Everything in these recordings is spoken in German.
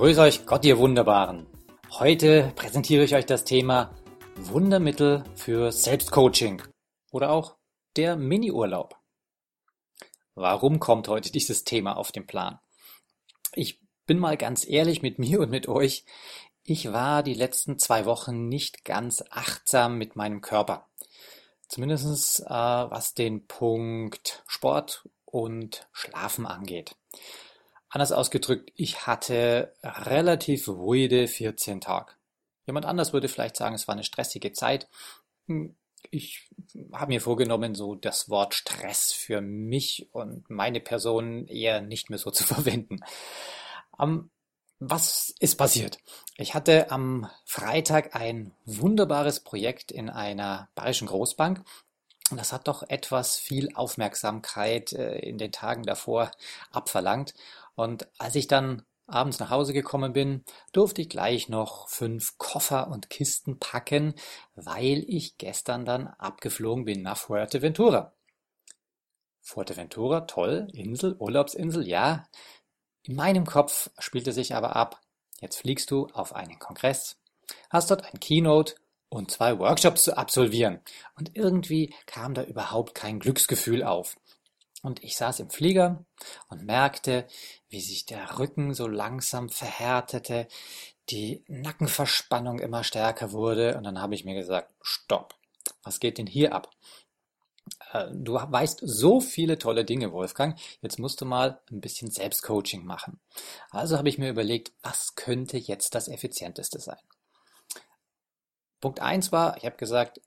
Grüß euch Gott, ihr Wunderbaren. Heute präsentiere ich euch das Thema Wundermittel für Selbstcoaching oder auch der Miniurlaub. Warum kommt heute dieses Thema auf den Plan? Ich bin mal ganz ehrlich mit mir und mit euch. Ich war die letzten zwei Wochen nicht ganz achtsam mit meinem Körper. Zumindest äh, was den Punkt Sport und Schlafen angeht. Anders ausgedrückt, ich hatte relativ ruhige 14 Tage. Jemand anders würde vielleicht sagen, es war eine stressige Zeit. Hm, ich habe mir vorgenommen, so das Wort Stress für mich und meine Person eher nicht mehr so zu verwenden. Um, was ist passiert? Ich hatte am Freitag ein wunderbares Projekt in einer bayerischen Großbank. Das hat doch etwas viel Aufmerksamkeit äh, in den Tagen davor abverlangt. Und als ich dann abends nach Hause gekommen bin, durfte ich gleich noch fünf Koffer und Kisten packen, weil ich gestern dann abgeflogen bin nach Fuerteventura. Fuerteventura, toll, Insel, Urlaubsinsel, ja, in meinem Kopf spielte sich aber ab, jetzt fliegst du auf einen Kongress, hast dort ein Keynote und zwei Workshops zu absolvieren. Und irgendwie kam da überhaupt kein Glücksgefühl auf. Und ich saß im Flieger und merkte, wie sich der Rücken so langsam verhärtete, die Nackenverspannung immer stärker wurde. Und dann habe ich mir gesagt, stopp, was geht denn hier ab? Äh, du weißt so viele tolle Dinge, Wolfgang. Jetzt musst du mal ein bisschen Selbstcoaching machen. Also habe ich mir überlegt, was könnte jetzt das effizienteste sein? Punkt eins war, ich habe gesagt,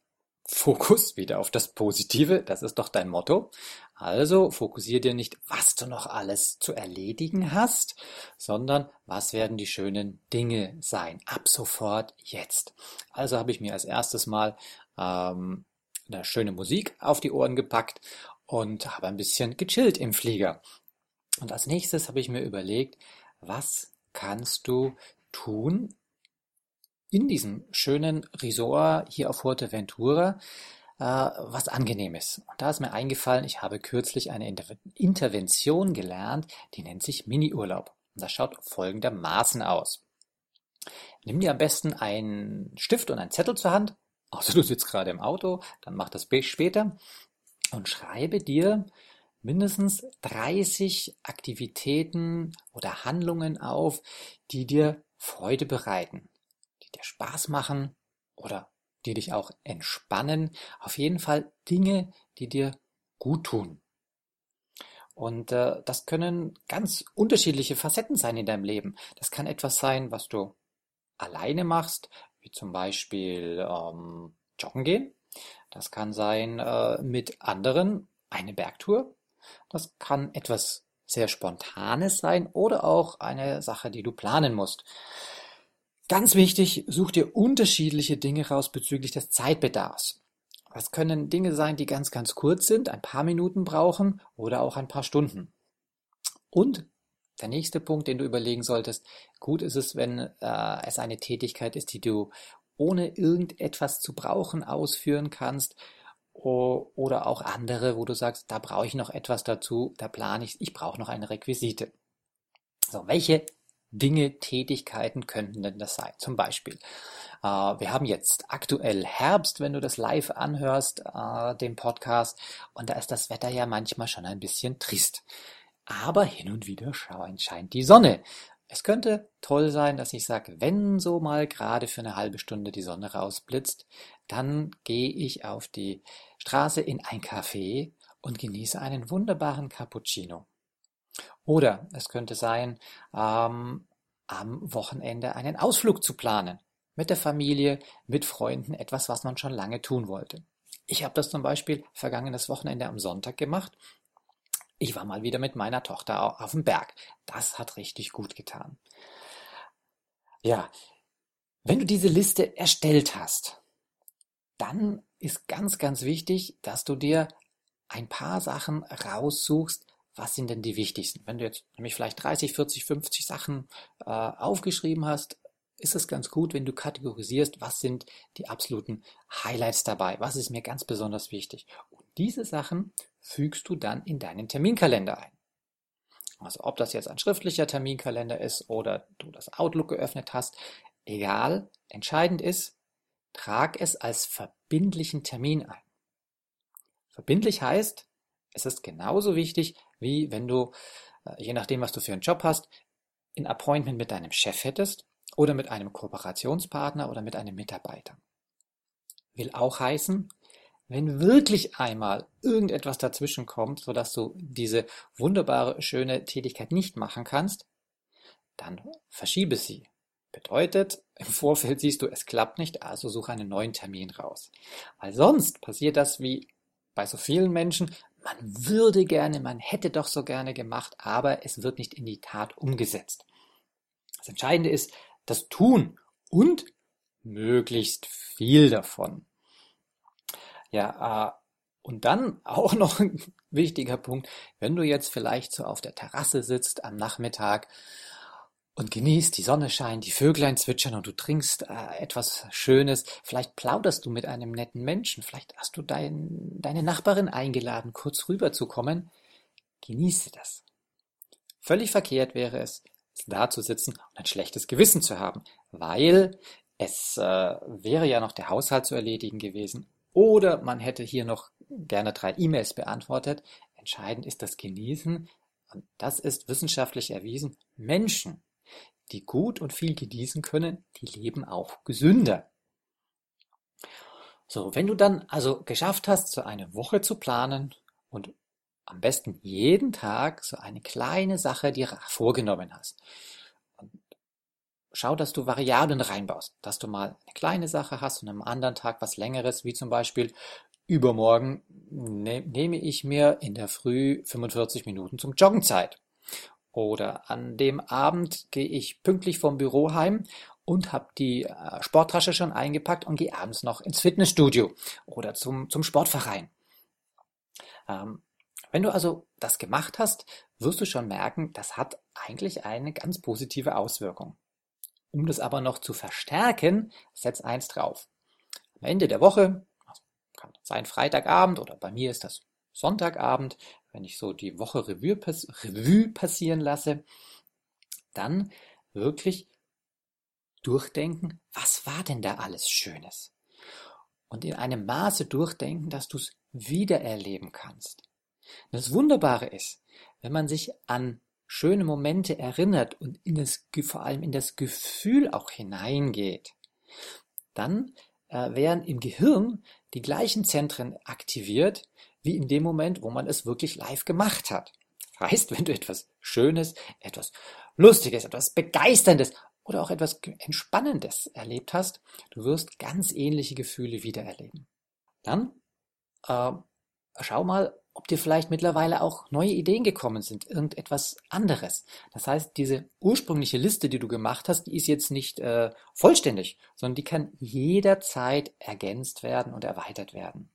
Fokus wieder auf das Positive, das ist doch dein Motto. Also fokussiere dir nicht, was du noch alles zu erledigen hast, sondern was werden die schönen Dinge sein, ab sofort jetzt. Also habe ich mir als erstes mal ähm, eine schöne Musik auf die Ohren gepackt und habe ein bisschen gechillt im Flieger. Und als nächstes habe ich mir überlegt, was kannst du tun in diesem schönen Resort hier auf Fuerteventura, äh, was angenehm ist. Und da ist mir eingefallen, ich habe kürzlich eine Inter Intervention gelernt, die nennt sich Mini-Urlaub. Und das schaut folgendermaßen aus. Nimm dir am besten einen Stift und einen Zettel zur Hand außer du sitzt gerade im Auto, dann mach das später und schreibe dir mindestens 30 Aktivitäten oder Handlungen auf, die dir Freude bereiten, dir Spaß machen oder die dich auch entspannen. Auf jeden Fall Dinge, die dir gut tun. Und äh, das können ganz unterschiedliche Facetten sein in deinem Leben. Das kann etwas sein, was du alleine machst, wie zum Beispiel ähm, joggen gehen. Das kann sein äh, mit anderen eine Bergtour. Das kann etwas sehr Spontanes sein oder auch eine Sache, die du planen musst. Ganz wichtig, such dir unterschiedliche Dinge raus bezüglich des Zeitbedarfs. Das können Dinge sein, die ganz, ganz kurz sind, ein paar Minuten brauchen oder auch ein paar Stunden. Und der nächste Punkt, den du überlegen solltest, gut ist es, wenn äh, es eine Tätigkeit ist, die du ohne irgendetwas zu brauchen ausführen kannst oder auch andere, wo du sagst, da brauche ich noch etwas dazu, da plane ich, ich brauche noch eine Requisite. So, welche Dinge, Tätigkeiten könnten denn das sein? Zum Beispiel, äh, wir haben jetzt aktuell Herbst, wenn du das live anhörst, äh, den Podcast, und da ist das Wetter ja manchmal schon ein bisschen trist aber hin und wieder scheint die Sonne. Es könnte toll sein, dass ich sage, wenn so mal gerade für eine halbe Stunde die Sonne rausblitzt, dann gehe ich auf die Straße in ein Café und genieße einen wunderbaren Cappuccino. Oder es könnte sein, ähm, am Wochenende einen Ausflug zu planen. Mit der Familie, mit Freunden, etwas, was man schon lange tun wollte. Ich habe das zum Beispiel vergangenes Wochenende am Sonntag gemacht Ich war mal wieder mit meiner Tochter auf dem Berg. Das hat richtig gut getan. Ja, wenn du diese Liste erstellt hast, dann ist ganz, ganz wichtig, dass du dir ein paar Sachen raussuchst, was sind denn die wichtigsten? Wenn du jetzt nämlich vielleicht 30, 40, 50 Sachen äh, aufgeschrieben hast, ist es ganz gut, wenn du kategorisierst, was sind die absoluten Highlights dabei, was ist mir ganz besonders wichtig. Und diese Sachen fügst du dann in deinen Terminkalender ein. Also ob das jetzt ein schriftlicher Terminkalender ist oder du das Outlook geöffnet hast, egal, entscheidend ist, trag es als verbindlichen Termin ein. Verbindlich heißt, es ist genauso wichtig, wie wenn du, äh, je nachdem, was du für einen Job hast, ein Appointment mit deinem Chef hättest oder mit einem Kooperationspartner oder mit einem Mitarbeiter. Will auch heißen, wenn wirklich einmal irgendetwas dazwischen kommt, sodass du diese wunderbare, schöne Tätigkeit nicht machen kannst, dann verschiebe sie. Bedeutet, im Vorfeld siehst du, es klappt nicht, also suche einen neuen Termin raus. Weil sonst passiert das wie bei so vielen Menschen, man würde gerne, man hätte doch so gerne gemacht, aber es wird nicht in die Tat umgesetzt. Das Entscheidende ist das Tun und möglichst viel davon. Ja, äh, und dann auch noch ein wichtiger Punkt, wenn du jetzt vielleicht so auf der Terrasse sitzt am Nachmittag und genießt, die Sonne scheint, die Vöglein zwitschern und du trinkst äh, etwas Schönes. Vielleicht plauderst du mit einem netten Menschen. Vielleicht hast du dein, deine Nachbarin eingeladen, kurz rüberzukommen. Genieße das. Völlig verkehrt wäre es, da zu sitzen und ein schlechtes Gewissen zu haben, weil es äh, wäre ja noch der Haushalt zu erledigen gewesen oder man hätte hier noch gerne drei E-Mails beantwortet. Entscheidend ist das Genießen und das ist wissenschaftlich erwiesen. Menschen die gut und viel genießen können, die leben auch gesünder. So, wenn du dann also geschafft hast, so eine Woche zu planen und am besten jeden Tag so eine kleine Sache dir vorgenommen hast. Schau, dass du Variablen reinbaust, dass du mal eine kleine Sache hast und am anderen Tag was längeres, wie zum Beispiel übermorgen ne, nehme ich mir in der Früh 45 Minuten zum Joggen Zeit. Oder an dem Abend gehe ich pünktlich vom Büro heim und habe die äh, Sporttasche schon eingepackt und gehe abends noch ins Fitnessstudio oder zum, zum Sportverein. Ähm, wenn du also das gemacht hast, wirst du schon merken, das hat eigentlich eine ganz positive Auswirkung. Um das aber noch zu verstärken, setz eins drauf. Am Ende der Woche, also kann sein Freitagabend oder bei mir ist das Sonntagabend, wenn ich so die Woche Revue, Revue passieren lasse, dann wirklich durchdenken, was war denn da alles Schönes? Und in einem Maße durchdenken, dass du es wiedererleben kannst. Das Wunderbare ist, wenn man sich an schöne Momente erinnert und in das, vor allem in das Gefühl auch hineingeht, dann äh, werden im Gehirn die gleichen Zentren aktiviert, wie in dem Moment, wo man es wirklich live gemacht hat. Heißt, wenn du etwas Schönes, etwas Lustiges, etwas Begeisterndes oder auch etwas Entspannendes erlebt hast, du wirst ganz ähnliche Gefühle wiedererleben. Dann äh, schau mal, ob dir vielleicht mittlerweile auch neue Ideen gekommen sind, irgendetwas anderes. Das heißt, diese ursprüngliche Liste, die du gemacht hast, die ist jetzt nicht äh, vollständig, sondern die kann jederzeit ergänzt werden und erweitert werden.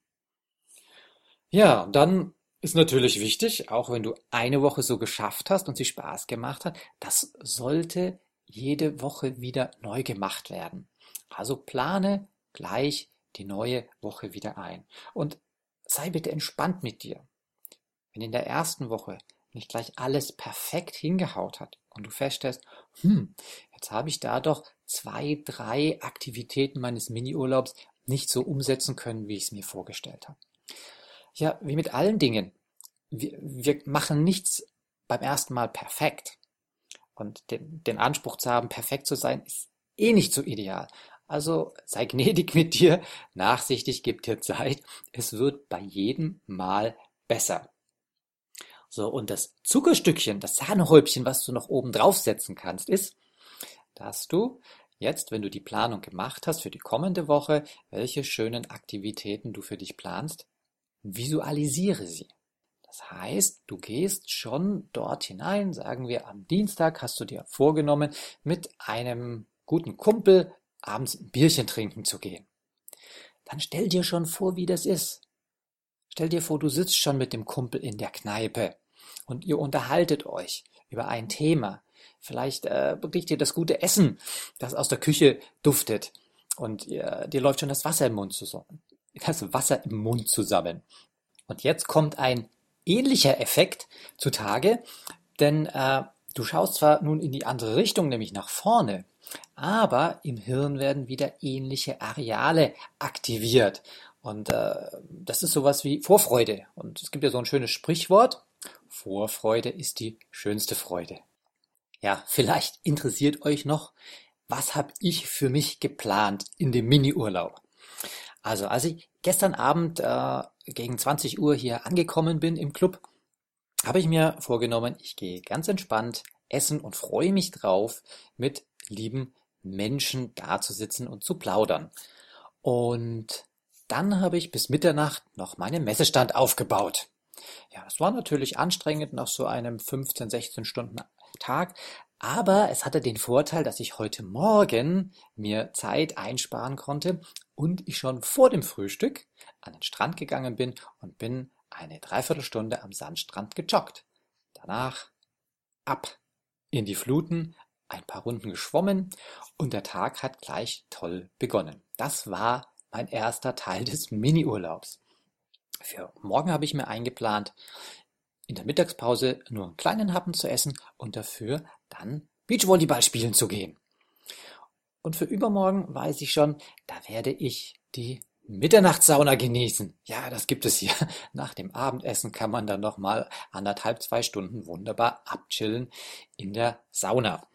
Ja, dann ist natürlich wichtig, auch wenn du eine Woche so geschafft hast und sie Spaß gemacht hat, das sollte jede Woche wieder neu gemacht werden. Also plane gleich die neue Woche wieder ein. Und sei bitte entspannt mit dir. Wenn in der ersten Woche nicht gleich alles perfekt hingehaut hat und du feststellst, hm, jetzt habe ich da doch zwei, drei Aktivitäten meines Miniurlaubs nicht so umsetzen können, wie ich es mir vorgestellt habe. Ja, wie mit allen Dingen. Wir, wir machen nichts beim ersten Mal perfekt. Und den, den Anspruch zu haben, perfekt zu sein, ist eh nicht so ideal. Also sei gnädig mit dir, nachsichtig, gib dir Zeit. Es wird bei jedem Mal besser. So, und das Zuckerstückchen, das Sahnehäubchen, was du noch oben draufsetzen kannst, ist, dass du jetzt, wenn du die Planung gemacht hast für die kommende Woche, welche schönen Aktivitäten du für dich planst, Visualisiere sie. Das heißt, du gehst schon dort hinein, sagen wir am Dienstag hast du dir vorgenommen, mit einem guten Kumpel abends ein Bierchen trinken zu gehen. Dann stell dir schon vor, wie das ist. Stell dir vor, du sitzt schon mit dem Kumpel in der Kneipe und ihr unterhaltet euch über ein Thema. Vielleicht äh, riecht ihr das gute Essen, das aus der Küche duftet und ihr, dir läuft schon das Wasser im Mund zusammen. Das Wasser im Mund zusammen. Und jetzt kommt ein ähnlicher Effekt zutage, denn äh, du schaust zwar nun in die andere Richtung, nämlich nach vorne, aber im Hirn werden wieder ähnliche Areale aktiviert. Und äh, das ist sowas wie Vorfreude. Und es gibt ja so ein schönes Sprichwort, Vorfreude ist die schönste Freude. Ja, vielleicht interessiert euch noch, was habe ich für mich geplant in dem Mini-Urlaub? Also, als ich gestern Abend äh, gegen 20 Uhr hier angekommen bin im Club, habe ich mir vorgenommen, ich gehe ganz entspannt essen und freue mich drauf, mit lieben Menschen dazusitzen und zu plaudern. Und dann habe ich bis Mitternacht noch meinen Messestand aufgebaut. Ja, das war natürlich anstrengend nach so einem 15, 16 Stunden Tag, aber es hatte den Vorteil, dass ich heute Morgen mir Zeit einsparen konnte und ich schon vor dem Frühstück an den Strand gegangen bin und bin eine Dreiviertelstunde am Sandstrand gejoggt. Danach ab in die Fluten, ein paar Runden geschwommen und der Tag hat gleich toll begonnen. Das war mein erster Teil des Mini-Urlaubs. Für morgen habe ich mir eingeplant, in der Mittagspause nur einen kleinen Happen zu essen und dafür dann Beachvolleyball spielen zu gehen. Und für übermorgen weiß ich schon, da werde ich die Mitternachtssauna genießen. Ja, das gibt es hier. Nach dem Abendessen kann man dann noch mal anderthalb, zwei Stunden wunderbar abchillen in der Sauna.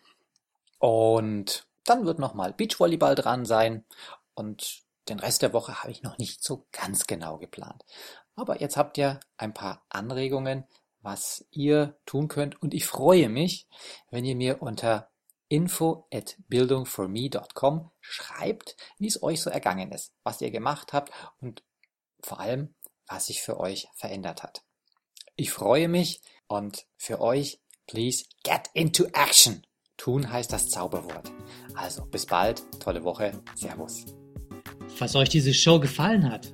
Und dann wird noch mal Beachvolleyball dran sein und den Rest der Woche habe ich noch nicht so ganz genau geplant. Aber jetzt habt ihr ein paar Anregungen, was ihr tun könnt und ich freue mich, wenn ihr mir unter info at bildungforme.com schreibt, wie es euch so ergangen ist, was ihr gemacht habt und vor allem, was sich für euch verändert hat. Ich freue mich und für euch, please get into action. Tun heißt das Zauberwort. Also bis bald, tolle Woche, Servus. Falls euch diese Show gefallen hat,